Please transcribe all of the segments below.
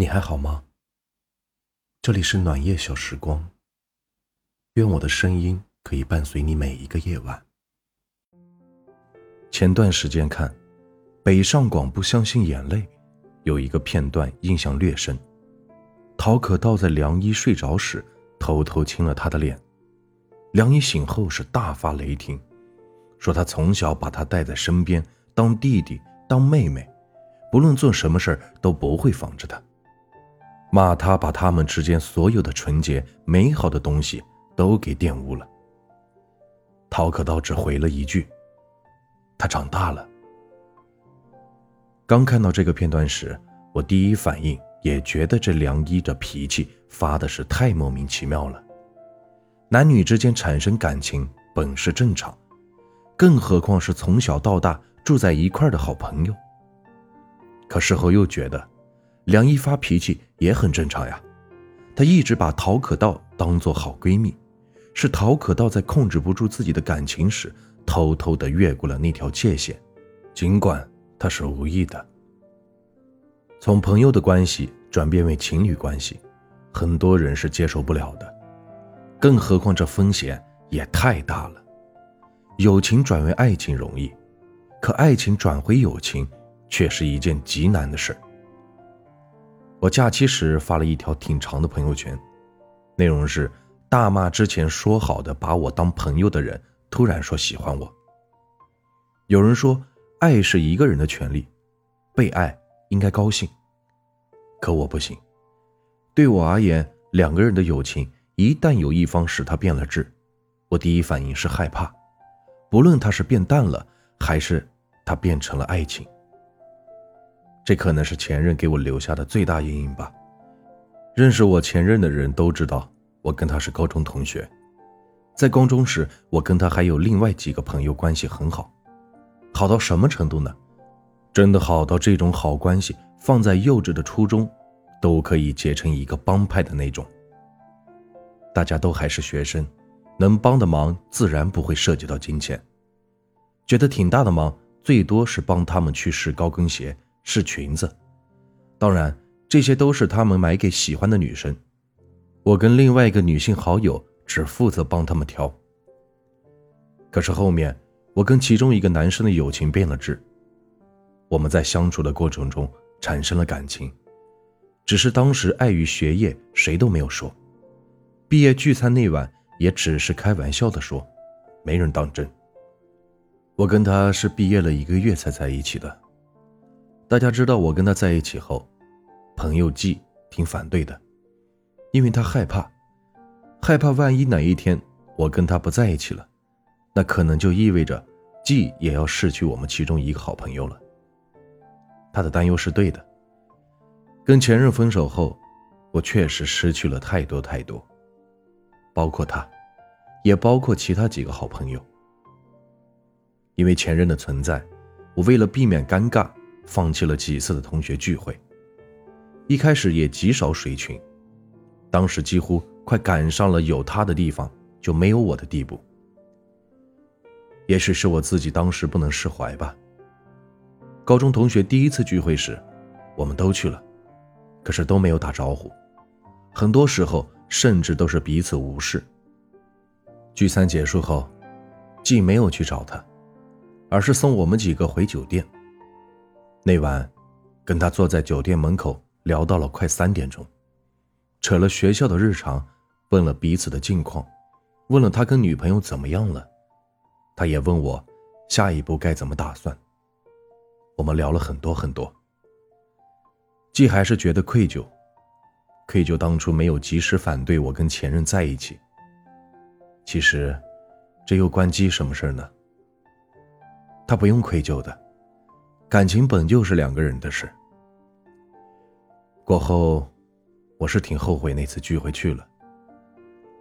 你还好吗？这里是暖夜小时光。愿我的声音可以伴随你每一个夜晚。前段时间看《北上广不相信眼泪》，有一个片段印象略深。陶可道在梁一睡着时偷偷亲了他的脸，梁一醒后是大发雷霆，说他从小把他带在身边，当弟弟当妹妹，不论做什么事都不会防着他。骂他把他们之间所有的纯洁美好的东西都给玷污了。陶可道只回了一句：“他长大了。”刚看到这个片段时，我第一反应也觉得这梁一的脾气发的是太莫名其妙了。男女之间产生感情本是正常，更何况是从小到大住在一块的好朋友。可事后又觉得。梁一发脾气也很正常呀，她一直把陶可道当做好闺蜜，是陶可道在控制不住自己的感情时，偷偷的越过了那条界限，尽管她是无意的。从朋友的关系转变为情侣关系，很多人是接受不了的，更何况这风险也太大了。友情转为爱情容易，可爱情转回友情，却是一件极难的事。我假期时发了一条挺长的朋友圈，内容是大骂之前说好的把我当朋友的人突然说喜欢我。有人说爱是一个人的权利，被爱应该高兴，可我不行。对我而言，两个人的友情一旦有一方使他变了质，我第一反应是害怕，不论他是变淡了，还是他变成了爱情。这可能是前任给我留下的最大阴影吧。认识我前任的人都知道，我跟他是高中同学。在高中时，我跟他还有另外几个朋友关系很好，好到什么程度呢？真的好到这种好关系放在幼稚的初中，都可以结成一个帮派的那种。大家都还是学生，能帮的忙自然不会涉及到金钱，觉得挺大的忙，最多是帮他们去试高跟鞋。是裙子，当然这些都是他们买给喜欢的女生。我跟另外一个女性好友只负责帮他们挑。可是后面我跟其中一个男生的友情变了质，我们在相处的过程中产生了感情，只是当时碍于学业，谁都没有说。毕业聚餐那晚也只是开玩笑的说，没人当真。我跟他是毕业了一个月才在一起的。大家知道我跟他在一起后，朋友季挺反对的，因为他害怕，害怕万一哪一天我跟他不在一起了，那可能就意味着季也要失去我们其中一个好朋友了。他的担忧是对的。跟前任分手后，我确实失去了太多太多，包括他，也包括其他几个好朋友。因为前任的存在，我为了避免尴尬。放弃了几次的同学聚会，一开始也极少水群，当时几乎快赶上了有他的地方就没有我的地步。也许是我自己当时不能释怀吧。高中同学第一次聚会时，我们都去了，可是都没有打招呼，很多时候甚至都是彼此无视。聚餐结束后，既没有去找他，而是送我们几个回酒店。那晚，跟他坐在酒店门口聊到了快三点钟，扯了学校的日常，问了彼此的近况，问了他跟女朋友怎么样了，他也问我下一步该怎么打算。我们聊了很多很多，既还是觉得愧疚，愧疚当初没有及时反对我跟前任在一起。其实，这又关机什么事呢？他不用愧疚的。感情本就是两个人的事。过后，我是挺后悔那次聚会去了。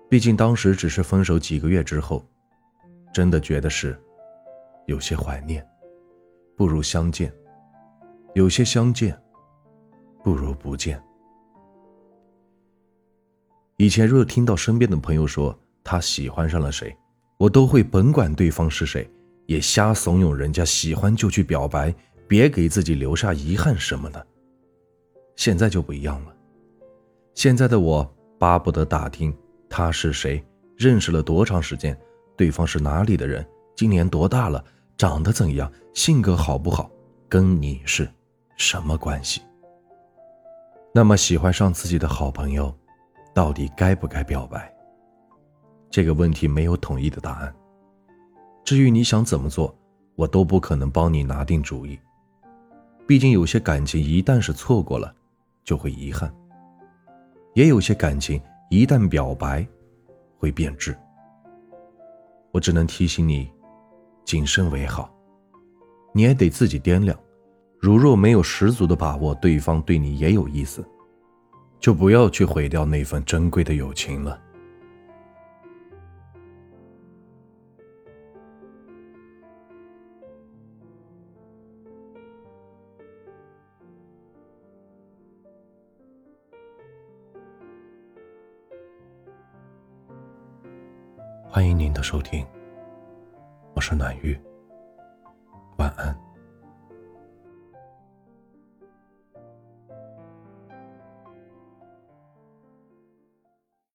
毕竟当时只是分手几个月之后，真的觉得是有些怀念，不如相见；有些相见，不如不见。以前若听到身边的朋友说他喜欢上了谁，我都会甭管对方是谁，也瞎怂恿人家喜欢就去表白。别给自己留下遗憾什么的。现在就不一样了。现在的我巴不得打听他是谁，认识了多长时间，对方是哪里的人，今年多大了，长得怎样，性格好不好，跟你是什么关系？那么喜欢上自己的好朋友，到底该不该表白？这个问题没有统一的答案。至于你想怎么做，我都不可能帮你拿定主意。毕竟有些感情一旦是错过了，就会遗憾；也有些感情一旦表白，会变质。我只能提醒你，谨慎为好。你也得自己掂量。如若没有十足的把握，对方对你也有意思，就不要去毁掉那份珍贵的友情了。欢迎您的收听。我是暖玉。晚安。